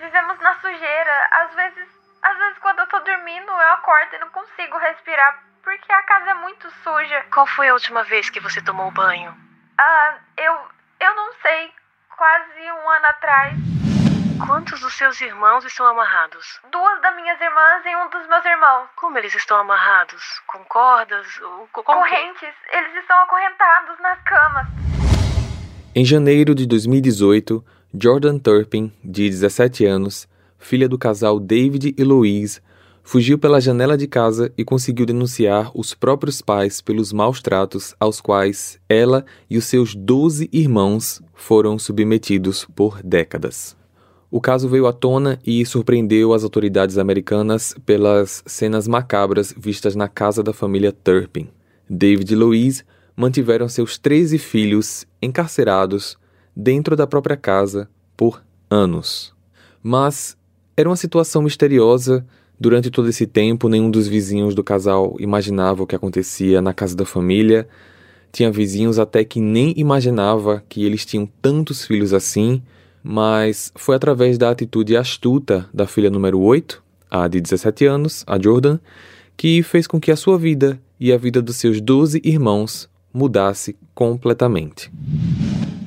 vivemos na sujeira. Às vezes, às vezes quando eu tô dormindo, eu acordo e não consigo respirar porque a casa é muito suja. Qual foi a última vez que você tomou banho? Ah, eu eu não sei, quase um ano atrás. Quantos dos seus irmãos estão amarrados? Duas das minhas irmãs e um dos meus irmãos. Como eles estão amarrados? Com cordas? Ou com Correntes. Eles estão acorrentados nas camas. Em janeiro de 2018, Jordan Turpin, de 17 anos, filha do casal David e Louise, fugiu pela janela de casa e conseguiu denunciar os próprios pais pelos maus tratos aos quais ela e os seus 12 irmãos foram submetidos por décadas. O caso veio à tona e surpreendeu as autoridades americanas pelas cenas macabras vistas na casa da família Turpin. David e Louise mantiveram seus 13 filhos encarcerados dentro da própria casa por anos. Mas era uma situação misteriosa. Durante todo esse tempo, nenhum dos vizinhos do casal imaginava o que acontecia na casa da família. Tinha vizinhos até que nem imaginava que eles tinham tantos filhos assim mas foi através da atitude astuta da filha número 8, a de 17 anos, a Jordan, que fez com que a sua vida e a vida dos seus 12 irmãos mudasse completamente.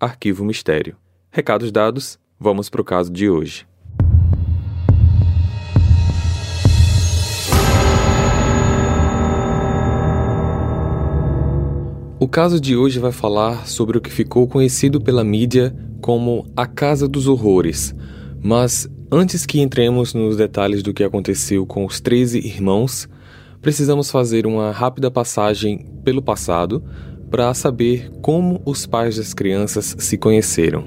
Arquivo Mistério. Recados dados, vamos para o caso de hoje. O caso de hoje vai falar sobre o que ficou conhecido pela mídia como A Casa dos Horrores. Mas antes que entremos nos detalhes do que aconteceu com os 13 irmãos, precisamos fazer uma rápida passagem pelo passado para saber como os pais das crianças se conheceram.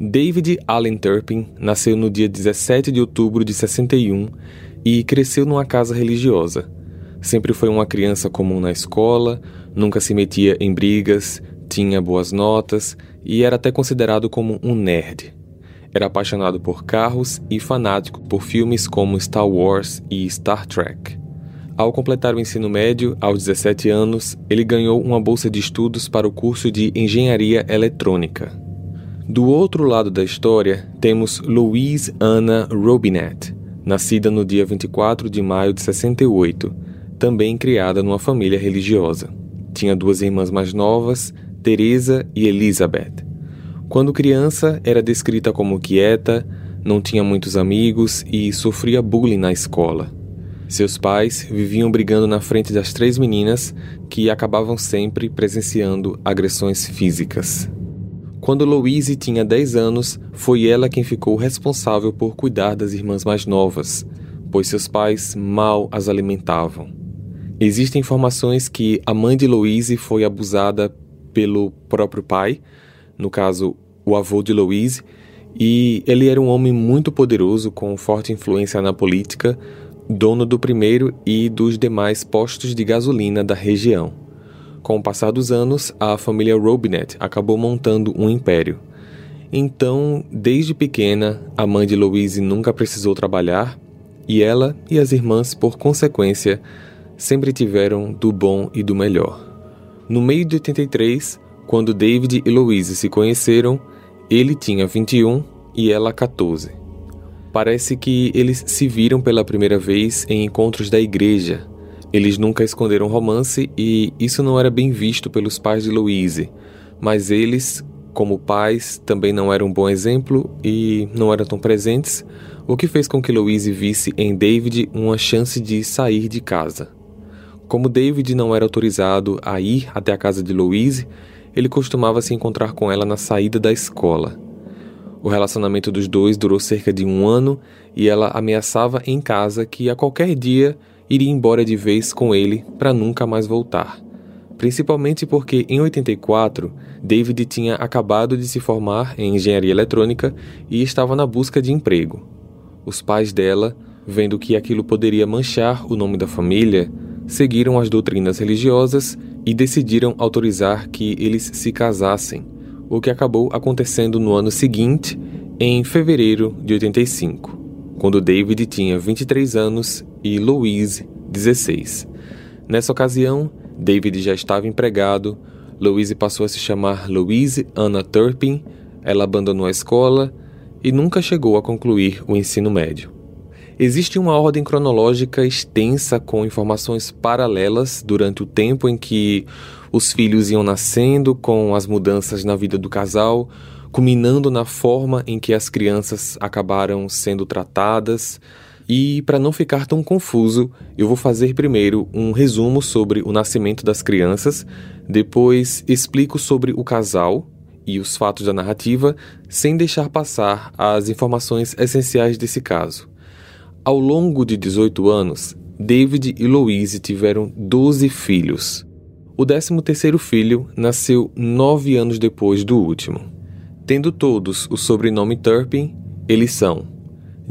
David Allen Turpin nasceu no dia 17 de outubro de 61 e cresceu numa casa religiosa. Sempre foi uma criança comum na escola, nunca se metia em brigas, tinha boas notas e era até considerado como um nerd. Era apaixonado por carros e fanático por filmes como Star Wars e Star Trek. Ao completar o ensino médio, aos 17 anos, ele ganhou uma bolsa de estudos para o curso de Engenharia Eletrônica. Do outro lado da história, temos Louise Anna Robinet, nascida no dia 24 de maio de 68, também criada numa família religiosa. Tinha duas irmãs mais novas, Teresa e Elizabeth. Quando criança, era descrita como quieta, não tinha muitos amigos e sofria bullying na escola. Seus pais viviam brigando na frente das três meninas que acabavam sempre presenciando agressões físicas. Quando Louise tinha 10 anos, foi ela quem ficou responsável por cuidar das irmãs mais novas, pois seus pais mal as alimentavam. Existem informações que a mãe de Louise foi abusada pelo próprio pai, no caso, o avô de Louise, e ele era um homem muito poderoso com forte influência na política, dono do primeiro e dos demais postos de gasolina da região. Com o passar dos anos, a família Robinet acabou montando um império. Então, desde pequena, a mãe de Louise nunca precisou trabalhar e ela e as irmãs, por consequência, sempre tiveram do bom e do melhor. No meio de 83, quando David e Louise se conheceram, ele tinha 21 e ela 14. Parece que eles se viram pela primeira vez em encontros da igreja. Eles nunca esconderam romance e isso não era bem visto pelos pais de Louise, mas eles, como pais, também não eram um bom exemplo e não eram tão presentes, o que fez com que Louise visse em David uma chance de sair de casa. Como David não era autorizado a ir até a casa de Louise, ele costumava se encontrar com ela na saída da escola. O relacionamento dos dois durou cerca de um ano e ela ameaçava em casa que a qualquer dia iria embora de vez com ele para nunca mais voltar. Principalmente porque em 84, David tinha acabado de se formar em engenharia eletrônica e estava na busca de emprego. Os pais dela, vendo que aquilo poderia manchar o nome da família, seguiram as doutrinas religiosas e decidiram autorizar que eles se casassem, o que acabou acontecendo no ano seguinte, em fevereiro de 85, quando David tinha 23 anos e Louise 16. Nessa ocasião, David já estava empregado, Louise passou a se chamar Louise Anna Turpin, ela abandonou a escola e nunca chegou a concluir o ensino médio. Existe uma ordem cronológica extensa com informações paralelas durante o tempo em que os filhos iam nascendo, com as mudanças na vida do casal, culminando na forma em que as crianças acabaram sendo tratadas. E para não ficar tão confuso, eu vou fazer primeiro um resumo sobre o nascimento das crianças, depois explico sobre o casal e os fatos da narrativa, sem deixar passar as informações essenciais desse caso. Ao longo de 18 anos, David e Louise tiveram 12 filhos. O 13º filho nasceu nove anos depois do último. Tendo todos o sobrenome Turpin, eles são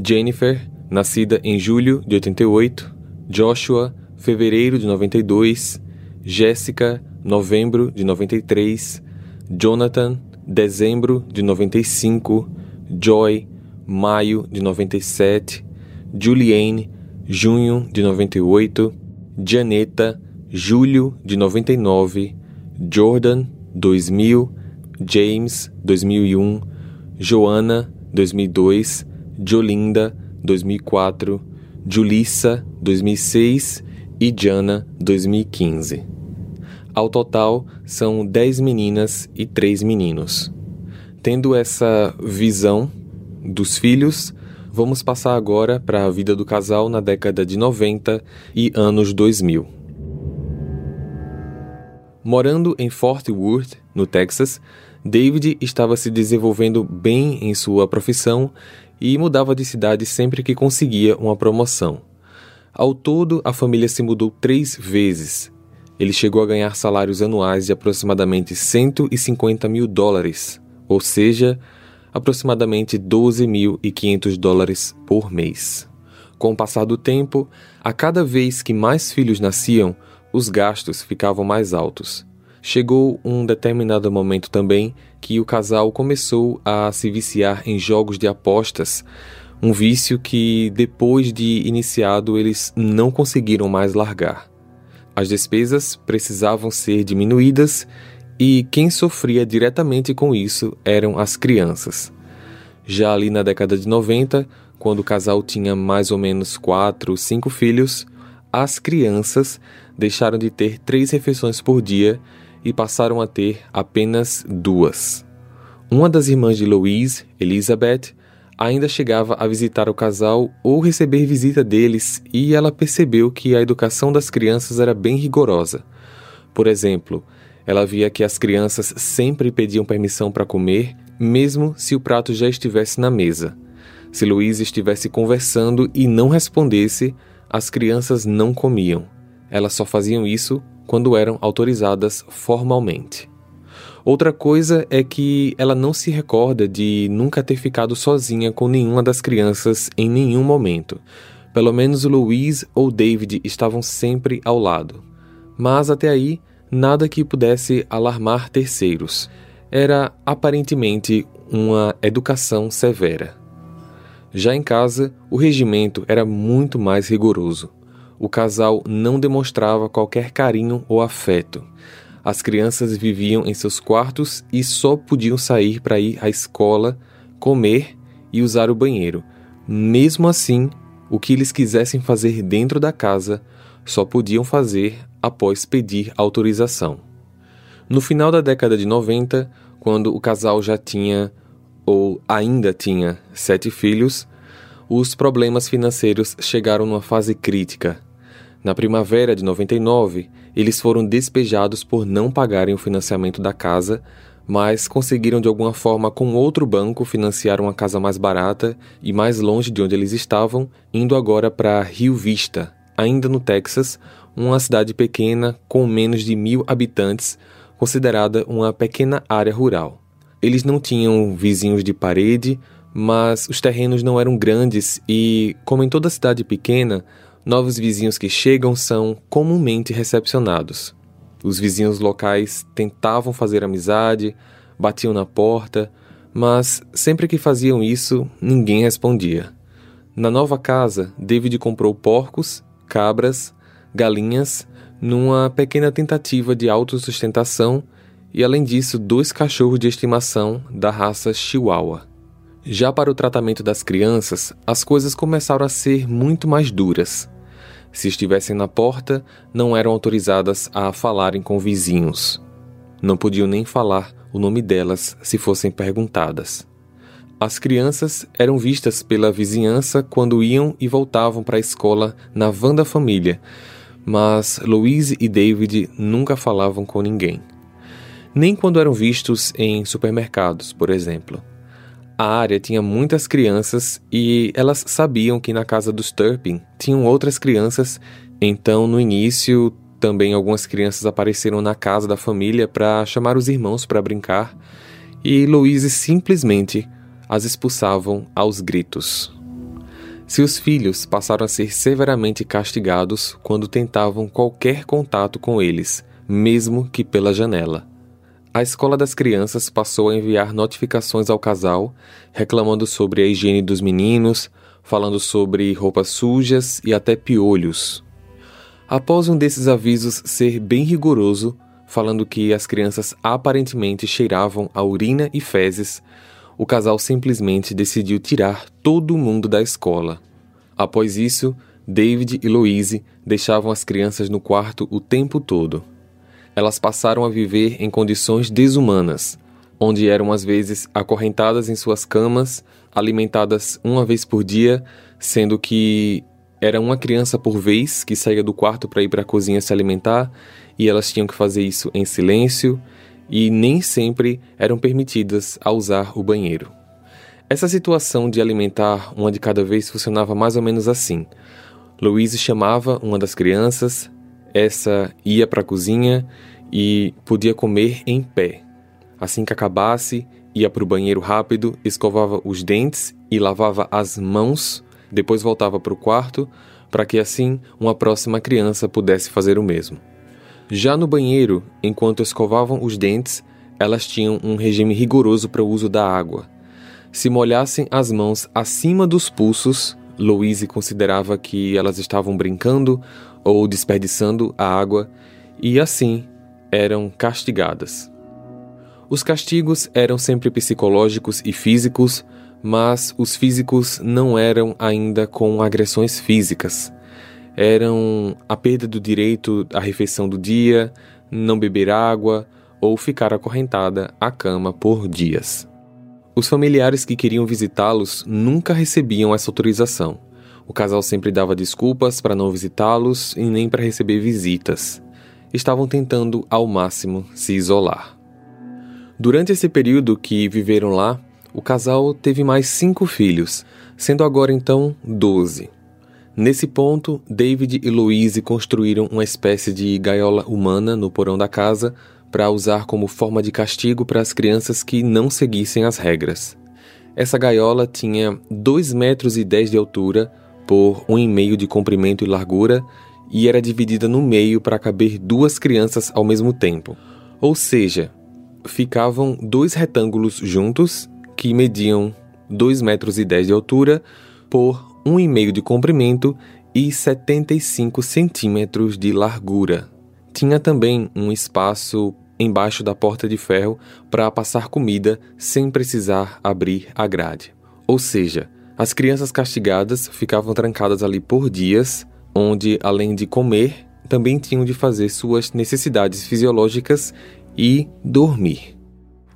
Jennifer, nascida em julho de 88, Joshua, fevereiro de 92, Jessica, novembro de 93, Jonathan, dezembro de 95, Joy, maio de 97, Juliane, junho de 98, Janeta, julho de 99, Jordan, 2000, James, 2001, Joana, 2002, Jolinda, 2004, Julissa, 2006 e Jana, 2015. Ao total, são 10 meninas e 3 meninos. Tendo essa visão dos filhos, Vamos passar agora para a vida do casal na década de 90 e anos 2000. Morando em Fort Worth, no Texas, David estava se desenvolvendo bem em sua profissão e mudava de cidade sempre que conseguia uma promoção. Ao todo, a família se mudou três vezes. Ele chegou a ganhar salários anuais de aproximadamente 150 mil dólares, ou seja, aproximadamente 12.500 dólares por mês. Com o passar do tempo, a cada vez que mais filhos nasciam, os gastos ficavam mais altos. Chegou um determinado momento também que o casal começou a se viciar em jogos de apostas, um vício que, depois de iniciado, eles não conseguiram mais largar. As despesas precisavam ser diminuídas e quem sofria diretamente com isso eram as crianças. Já ali na década de 90, quando o casal tinha mais ou menos quatro, cinco filhos, as crianças deixaram de ter três refeições por dia e passaram a ter apenas duas. Uma das irmãs de Louise, Elizabeth, ainda chegava a visitar o casal ou receber visita deles e ela percebeu que a educação das crianças era bem rigorosa. Por exemplo, ela via que as crianças sempre pediam permissão para comer, mesmo se o prato já estivesse na mesa. Se Luísa estivesse conversando e não respondesse, as crianças não comiam. Elas só faziam isso quando eram autorizadas formalmente. Outra coisa é que ela não se recorda de nunca ter ficado sozinha com nenhuma das crianças em nenhum momento. Pelo menos Louise ou David estavam sempre ao lado. Mas até aí, nada que pudesse alarmar terceiros. Era aparentemente uma educação severa. Já em casa, o regimento era muito mais rigoroso. O casal não demonstrava qualquer carinho ou afeto. As crianças viviam em seus quartos e só podiam sair para ir à escola, comer e usar o banheiro. Mesmo assim, o que eles quisessem fazer dentro da casa só podiam fazer após pedir autorização. No final da década de 90, quando o casal já tinha ou ainda tinha sete filhos, os problemas financeiros chegaram numa fase crítica. Na primavera de 99, eles foram despejados por não pagarem o financiamento da casa, mas conseguiram de alguma forma com outro banco financiar uma casa mais barata e mais longe de onde eles estavam, indo agora para Rio Vista, ainda no Texas, uma cidade pequena com menos de mil habitantes, considerada uma pequena área rural. Eles não tinham vizinhos de parede, mas os terrenos não eram grandes e, como em toda cidade pequena, novos vizinhos que chegam são comumente recepcionados. Os vizinhos locais tentavam fazer amizade, batiam na porta, mas sempre que faziam isso, ninguém respondia. Na nova casa, David comprou porcos, cabras, galinhas, numa pequena tentativa de autossustentação e, além disso, dois cachorros de estimação da raça Chihuahua. Já para o tratamento das crianças, as coisas começaram a ser muito mais duras. Se estivessem na porta, não eram autorizadas a falarem com vizinhos. Não podiam nem falar o nome delas se fossem perguntadas. As crianças eram vistas pela vizinhança quando iam e voltavam para a escola na van da família, mas Louise e David nunca falavam com ninguém. Nem quando eram vistos em supermercados, por exemplo. A área tinha muitas crianças e elas sabiam que na casa dos Turpin tinham outras crianças, então no início também algumas crianças apareceram na casa da família para chamar os irmãos para brincar. E Louise simplesmente as expulsavam aos gritos. Seus filhos passaram a ser severamente castigados quando tentavam qualquer contato com eles, mesmo que pela janela a escola das crianças passou a enviar notificações ao casal, reclamando sobre a higiene dos meninos, falando sobre roupas sujas e até piolhos. Após um desses avisos ser bem rigoroso, falando que as crianças aparentemente cheiravam a urina e fezes, o casal simplesmente decidiu tirar todo mundo da escola. Após isso, David e Louise deixavam as crianças no quarto o tempo todo elas passaram a viver em condições desumanas, onde eram às vezes acorrentadas em suas camas, alimentadas uma vez por dia, sendo que era uma criança por vez que saía do quarto para ir para a cozinha se alimentar, e elas tinham que fazer isso em silêncio, e nem sempre eram permitidas a usar o banheiro. Essa situação de alimentar uma de cada vez funcionava mais ou menos assim. Louise chamava uma das crianças, essa ia para a cozinha e podia comer em pé. Assim que acabasse, ia para o banheiro rápido, escovava os dentes e lavava as mãos, depois voltava para o quarto, para que assim uma próxima criança pudesse fazer o mesmo. Já no banheiro, enquanto escovavam os dentes, elas tinham um regime rigoroso para o uso da água. Se molhassem as mãos acima dos pulsos, Louise considerava que elas estavam brincando ou desperdiçando a água e assim eram castigadas. Os castigos eram sempre psicológicos e físicos, mas os físicos não eram ainda com agressões físicas. Eram a perda do direito à refeição do dia, não beber água ou ficar acorrentada à cama por dias. Os familiares que queriam visitá-los nunca recebiam essa autorização. O casal sempre dava desculpas para não visitá-los e nem para receber visitas. Estavam tentando ao máximo se isolar. Durante esse período que viveram lá, o casal teve mais cinco filhos, sendo agora então doze. Nesse ponto, David e Louise construíram uma espécie de gaiola humana no porão da casa para usar como forma de castigo para as crianças que não seguissem as regras. Essa gaiola tinha 2 metros e 10 de altura por 1,5 de comprimento e largura e era dividida no meio para caber duas crianças ao mesmo tempo. Ou seja, ficavam dois retângulos juntos que mediam 2 metros e 10 de altura por 1,5 de comprimento e 75 centímetros de largura. Tinha também um espaço embaixo da porta de ferro para passar comida sem precisar abrir a grade. Ou seja, as crianças castigadas ficavam trancadas ali por dias, onde, além de comer, também tinham de fazer suas necessidades fisiológicas e dormir.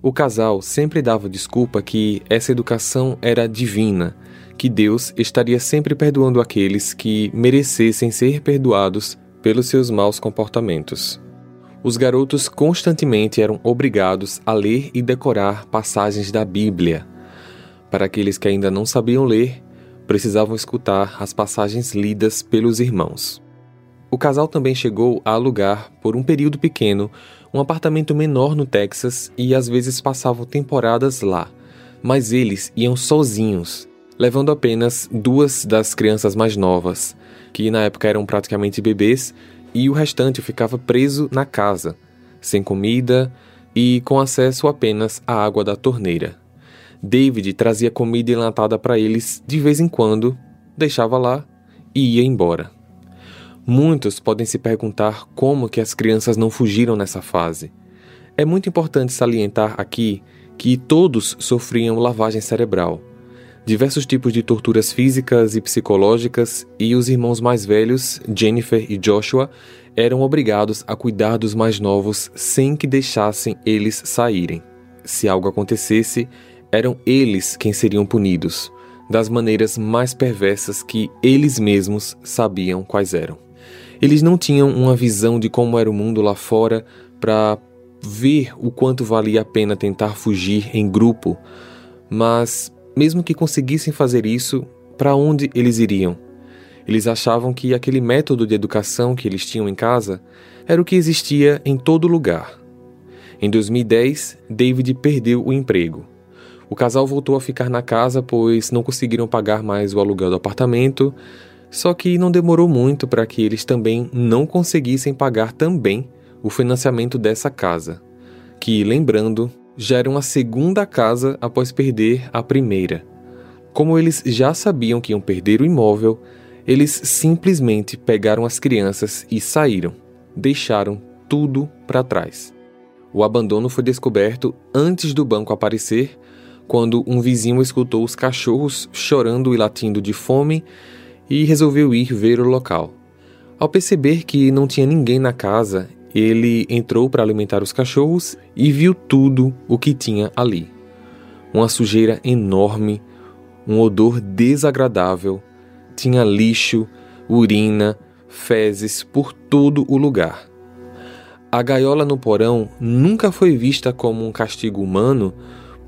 O casal sempre dava desculpa que essa educação era divina, que Deus estaria sempre perdoando aqueles que merecessem ser perdoados pelos seus maus comportamentos. Os garotos constantemente eram obrigados a ler e decorar passagens da Bíblia, para aqueles que ainda não sabiam ler, precisavam escutar as passagens lidas pelos irmãos. O casal também chegou a alugar, por um período pequeno, um apartamento menor no Texas e às vezes passavam temporadas lá, mas eles iam sozinhos, levando apenas duas das crianças mais novas, que na época eram praticamente bebês, e o restante ficava preso na casa, sem comida e com acesso apenas à água da torneira. David trazia comida enlatada para eles de vez em quando, deixava lá e ia embora. Muitos podem se perguntar como que as crianças não fugiram nessa fase. É muito importante salientar aqui que todos sofriam lavagem cerebral, diversos tipos de torturas físicas e psicológicas, e os irmãos mais velhos, Jennifer e Joshua, eram obrigados a cuidar dos mais novos sem que deixassem eles saírem. Se algo acontecesse, eram eles quem seriam punidos, das maneiras mais perversas que eles mesmos sabiam quais eram. Eles não tinham uma visão de como era o mundo lá fora para ver o quanto valia a pena tentar fugir em grupo, mas mesmo que conseguissem fazer isso, para onde eles iriam? Eles achavam que aquele método de educação que eles tinham em casa era o que existia em todo lugar. Em 2010, David perdeu o emprego. O casal voltou a ficar na casa pois não conseguiram pagar mais o aluguel do apartamento, só que não demorou muito para que eles também não conseguissem pagar também o financiamento dessa casa, que, lembrando, já era uma segunda casa após perder a primeira. Como eles já sabiam que iam perder o imóvel, eles simplesmente pegaram as crianças e saíram, deixaram tudo para trás. O abandono foi descoberto antes do banco aparecer, quando um vizinho escutou os cachorros chorando e latindo de fome e resolveu ir ver o local. Ao perceber que não tinha ninguém na casa, ele entrou para alimentar os cachorros e viu tudo o que tinha ali. Uma sujeira enorme, um odor desagradável, tinha lixo, urina, fezes por todo o lugar. A gaiola no porão nunca foi vista como um castigo humano,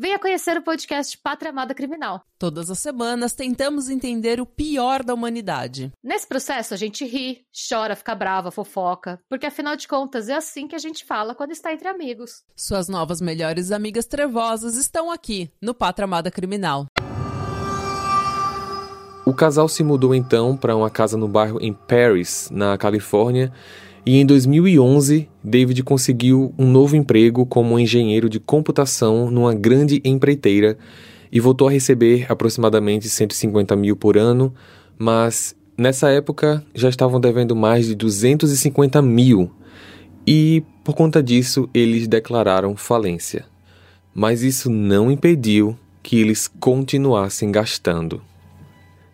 Venha conhecer o podcast Pátria Amada Criminal. Todas as semanas tentamos entender o pior da humanidade. Nesse processo a gente ri, chora, fica brava, fofoca, porque afinal de contas é assim que a gente fala quando está entre amigos. Suas novas melhores amigas trevosas estão aqui no Pátria Amada Criminal. O casal se mudou então para uma casa no bairro em Paris, na Califórnia, e em 2011, David conseguiu um novo emprego como engenheiro de computação numa grande empreiteira e voltou a receber aproximadamente 150 mil por ano, mas nessa época já estavam devendo mais de 250 mil e, por conta disso, eles declararam falência. Mas isso não impediu que eles continuassem gastando.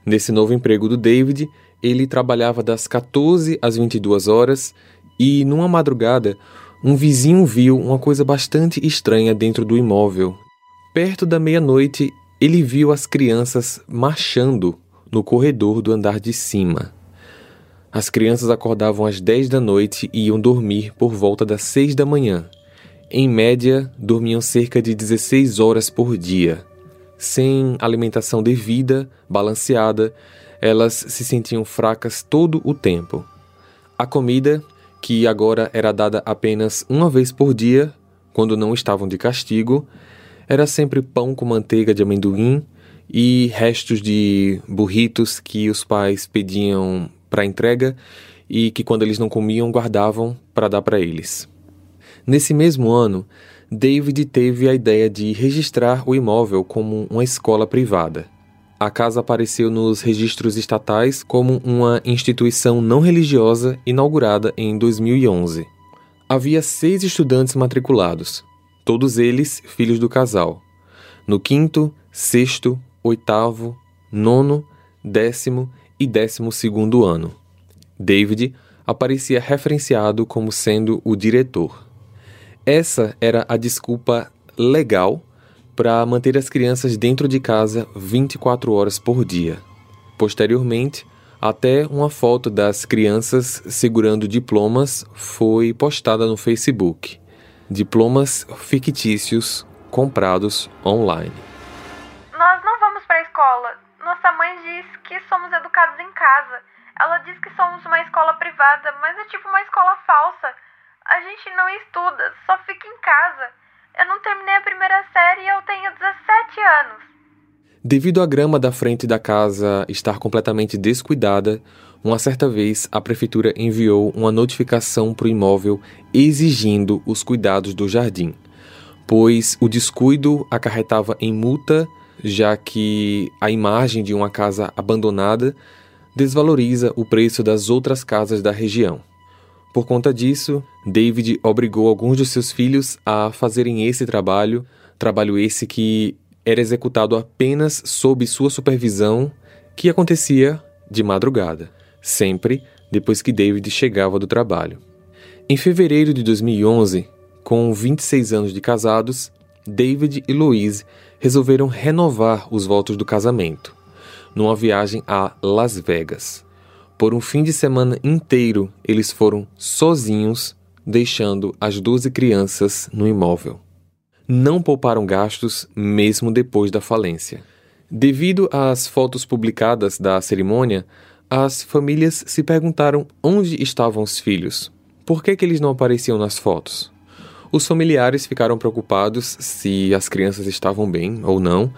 Nesse novo emprego do David, ele trabalhava das 14 às 22 horas e, numa madrugada, um vizinho viu uma coisa bastante estranha dentro do imóvel. Perto da meia-noite, ele viu as crianças marchando no corredor do andar de cima. As crianças acordavam às 10 da noite e iam dormir por volta das 6 da manhã. Em média, dormiam cerca de 16 horas por dia. Sem alimentação devida, balanceada, elas se sentiam fracas todo o tempo. A comida, que agora era dada apenas uma vez por dia, quando não estavam de castigo, era sempre pão com manteiga de amendoim e restos de burritos que os pais pediam para entrega e que quando eles não comiam guardavam para dar para eles. Nesse mesmo ano, David teve a ideia de registrar o imóvel como uma escola privada a casa apareceu nos registros estatais como uma instituição não religiosa inaugurada em 2011. Havia seis estudantes matriculados, todos eles filhos do casal. No quinto, sexto, oitavo, nono, décimo e décimo segundo ano. David aparecia referenciado como sendo o diretor. Essa era a desculpa legal para manter as crianças dentro de casa 24 horas por dia. Posteriormente, até uma foto das crianças segurando diplomas foi postada no Facebook. diplomas fictícios comprados online. Nós não vamos para a escola. Nossa mãe diz que somos educados em casa. Ela diz que somos uma escola privada, mas é tipo uma escola falsa. A gente não estuda, só fica em casa. Eu não terminei a primeira série e eu tenho 17 anos. Devido à grama da frente da casa estar completamente descuidada, uma certa vez a prefeitura enviou uma notificação para o imóvel exigindo os cuidados do jardim, pois o descuido acarretava em multa, já que a imagem de uma casa abandonada desvaloriza o preço das outras casas da região. Por conta disso, David obrigou alguns de seus filhos a fazerem esse trabalho, trabalho esse que era executado apenas sob sua supervisão, que acontecia de madrugada, sempre depois que David chegava do trabalho. Em fevereiro de 2011, com 26 anos de casados, David e Louise resolveram renovar os votos do casamento, numa viagem a Las Vegas. Por um fim de semana inteiro, eles foram sozinhos, deixando as 12 crianças no imóvel não pouparam gastos mesmo depois da falência. Devido às fotos publicadas da cerimônia, as famílias se perguntaram onde estavam os filhos. Por que, que eles não apareciam nas fotos? Os familiares ficaram preocupados se as crianças estavam bem ou não,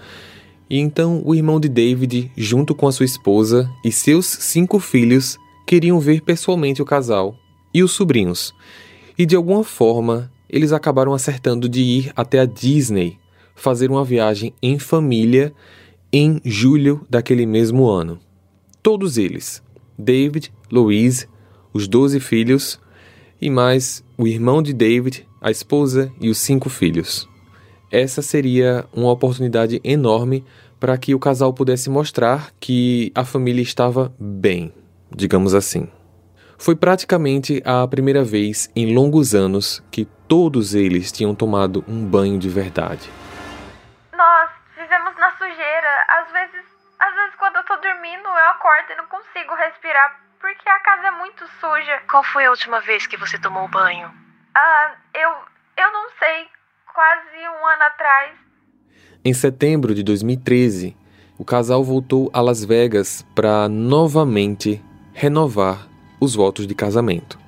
e então o irmão de David, junto com a sua esposa e seus cinco filhos, queriam ver pessoalmente o casal e os sobrinhos, e de alguma forma eles acabaram acertando de ir até a Disney fazer uma viagem em família em julho daquele mesmo ano. Todos eles, David, Louise, os doze filhos e mais o irmão de David, a esposa e os cinco filhos. Essa seria uma oportunidade enorme para que o casal pudesse mostrar que a família estava bem, digamos assim. Foi praticamente a primeira vez em longos anos que todos eles tinham tomado um banho de verdade. Nós vivemos na sujeira. Às vezes, às vezes quando eu tô dormindo, eu acordo e não consigo respirar porque a casa é muito suja. Qual foi a última vez que você tomou banho? Ah, eu eu não sei, quase um ano atrás. Em setembro de 2013, o casal voltou a Las Vegas para novamente renovar os votos de casamento.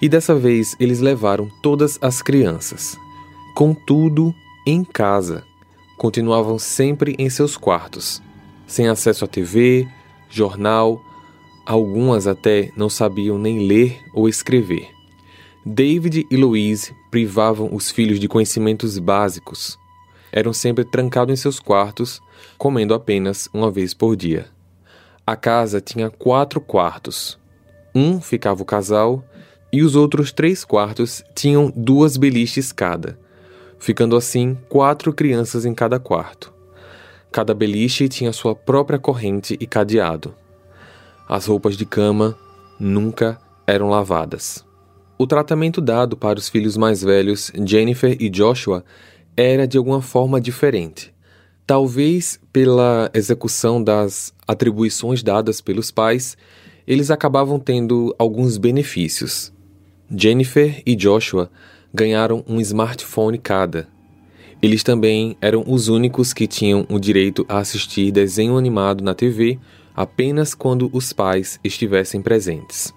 E dessa vez eles levaram todas as crianças. Contudo, em casa, continuavam sempre em seus quartos, sem acesso à TV, jornal, algumas até não sabiam nem ler ou escrever. David e Louise privavam os filhos de conhecimentos básicos. Eram sempre trancados em seus quartos, comendo apenas uma vez por dia. A casa tinha quatro quartos, um ficava o casal e os outros três quartos tinham duas beliches cada, ficando assim quatro crianças em cada quarto. Cada beliche tinha sua própria corrente e cadeado. As roupas de cama nunca eram lavadas. O tratamento dado para os filhos mais velhos, Jennifer e Joshua, era de alguma forma diferente. Talvez pela execução das atribuições dadas pelos pais eles acabavam tendo alguns benefícios. Jennifer e Joshua ganharam um smartphone cada. Eles também eram os únicos que tinham o direito a assistir desenho animado na TV apenas quando os pais estivessem presentes.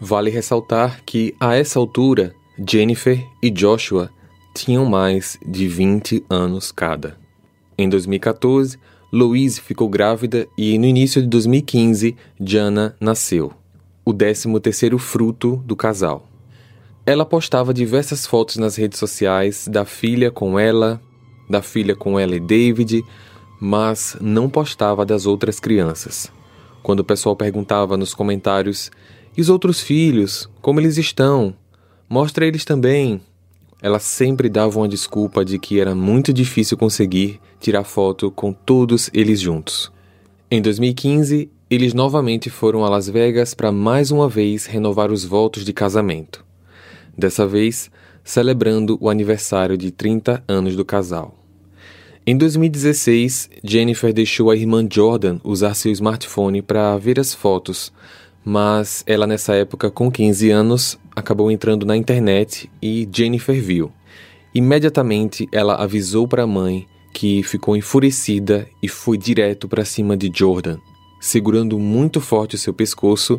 Vale ressaltar que, a essa altura, Jennifer e Joshua tinham mais de 20 anos cada. Em 2014, Louise ficou grávida e no início de 2015, Jana nasceu, o 13º fruto do casal. Ela postava diversas fotos nas redes sociais da filha com ela, da filha com ela e David, mas não postava das outras crianças. Quando o pessoal perguntava nos comentários: "E os outros filhos, como eles estão? Mostra eles também". Ela sempre dava uma desculpa de que era muito difícil conseguir tirar foto com todos eles juntos. Em 2015, eles novamente foram a Las Vegas para mais uma vez renovar os votos de casamento. Dessa vez, celebrando o aniversário de 30 anos do casal. Em 2016, Jennifer deixou a irmã Jordan usar seu smartphone para ver as fotos, mas ela nessa época com 15 anos acabou entrando na internet e Jennifer viu. Imediatamente ela avisou para a mãe, que ficou enfurecida e foi direto para cima de Jordan, segurando muito forte o seu pescoço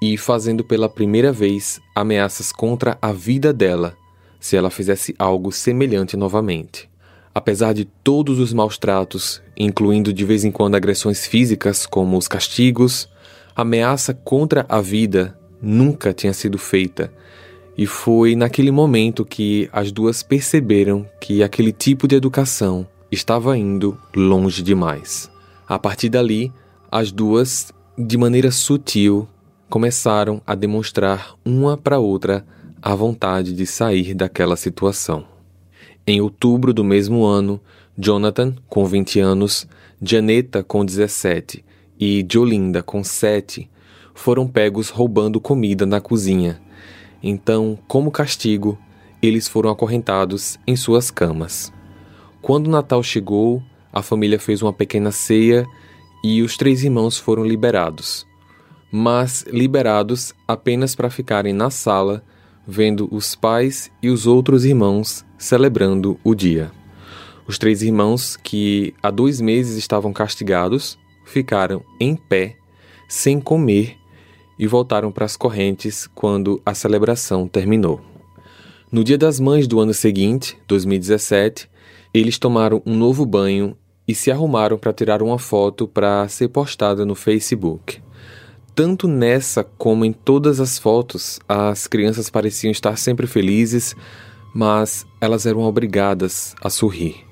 e fazendo pela primeira vez ameaças contra a vida dela se ela fizesse algo semelhante novamente. Apesar de todos os maus tratos, incluindo de vez em quando agressões físicas, como os castigos, ameaça contra a vida nunca tinha sido feita. E foi naquele momento que as duas perceberam que aquele tipo de educação estava indo longe demais. A partir dali, as duas, de maneira sutil, começaram a demonstrar uma para outra a vontade de sair daquela situação. Em outubro do mesmo ano, Jonathan, com 20 anos, Janeta, com 17 e Jolinda, com 7, foram pegos roubando comida na cozinha. Então, como castigo, eles foram acorrentados em suas camas. Quando o Natal chegou, a família fez uma pequena ceia e os três irmãos foram liberados. Mas liberados apenas para ficarem na sala, vendo os pais e os outros irmãos celebrando o dia. Os três irmãos, que há dois meses estavam castigados, ficaram em pé, sem comer, e voltaram para as correntes quando a celebração terminou. No Dia das Mães do ano seguinte, 2017, eles tomaram um novo banho e se arrumaram para tirar uma foto para ser postada no Facebook. Tanto nessa como em todas as fotos, as crianças pareciam estar sempre felizes, mas elas eram obrigadas a sorrir.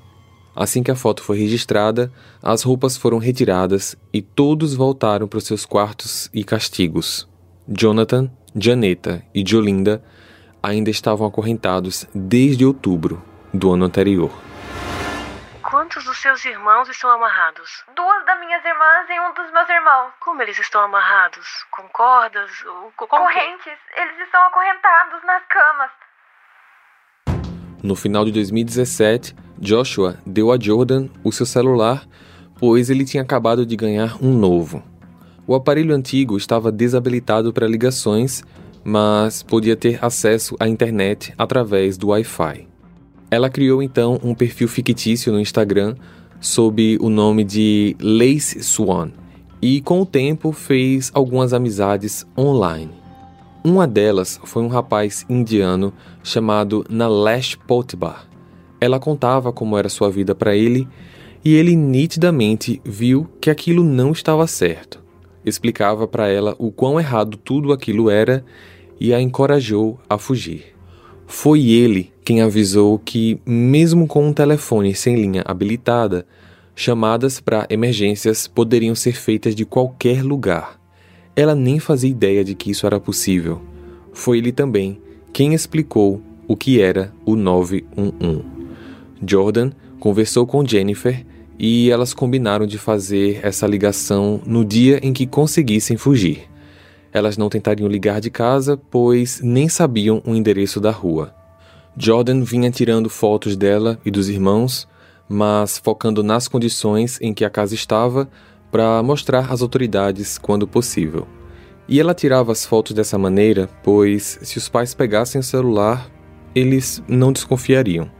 Assim que a foto foi registrada, as roupas foram retiradas e todos voltaram para os seus quartos e castigos. Jonathan, Janeta e Jolinda ainda estavam acorrentados desde outubro do ano anterior. Quantos dos seus irmãos estão amarrados? Duas das minhas irmãs e um dos meus irmãos. Como eles estão amarrados? Com cordas? Ou com Correntes. Eles estão acorrentados nas camas. No final de 2017, Joshua deu a Jordan o seu celular, pois ele tinha acabado de ganhar um novo. O aparelho antigo estava desabilitado para ligações, mas podia ter acesso à internet através do Wi-Fi. Ela criou então um perfil fictício no Instagram sob o nome de Lace Swan e, com o tempo, fez algumas amizades online. Uma delas foi um rapaz indiano chamado Nalesh Potbar. Ela contava como era sua vida para ele e ele nitidamente viu que aquilo não estava certo. Explicava para ela o quão errado tudo aquilo era e a encorajou a fugir. Foi ele quem avisou que, mesmo com um telefone sem linha habilitada, chamadas para emergências poderiam ser feitas de qualquer lugar. Ela nem fazia ideia de que isso era possível. Foi ele também quem explicou o que era o 911. Jordan conversou com Jennifer e elas combinaram de fazer essa ligação no dia em que conseguissem fugir. Elas não tentariam ligar de casa, pois nem sabiam o endereço da rua. Jordan vinha tirando fotos dela e dos irmãos, mas focando nas condições em que a casa estava para mostrar às autoridades quando possível. E ela tirava as fotos dessa maneira, pois se os pais pegassem o celular, eles não desconfiariam.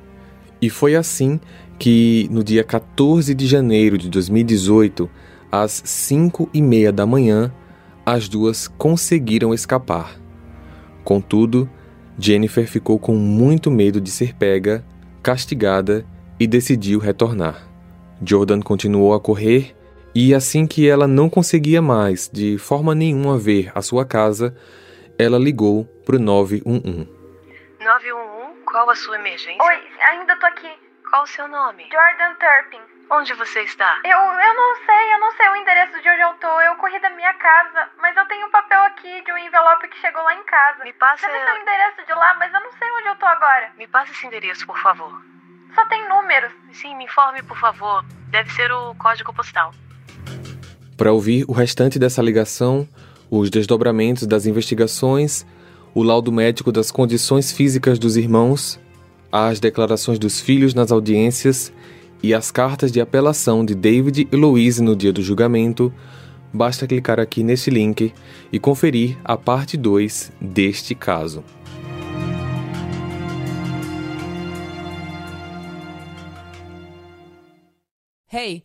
E foi assim que, no dia 14 de janeiro de 2018, às 5 e meia da manhã, as duas conseguiram escapar. Contudo, Jennifer ficou com muito medo de ser pega, castigada e decidiu retornar. Jordan continuou a correr e assim que ela não conseguia mais de forma nenhuma ver a sua casa, ela ligou para o 911. 911, qual a sua emergência? Oi, ainda tô aqui. Qual o seu nome? Jordan Turpin. Onde você está? Eu, eu não sei, eu não sei o endereço de onde eu tô. Eu corri da minha casa, mas eu tenho um papel aqui de um envelope que chegou lá em casa. Me passa. Você tem o endereço de lá, mas eu não sei onde eu tô agora. Me passa esse endereço, por favor. Só tem números. Sim, me informe, por favor. Deve ser o código postal. Para ouvir o restante dessa ligação, os desdobramentos das investigações, o laudo médico das condições físicas dos irmãos, as declarações dos filhos nas audiências e as cartas de apelação de David e Louise no dia do julgamento, basta clicar aqui neste link e conferir a parte 2 deste caso. Hey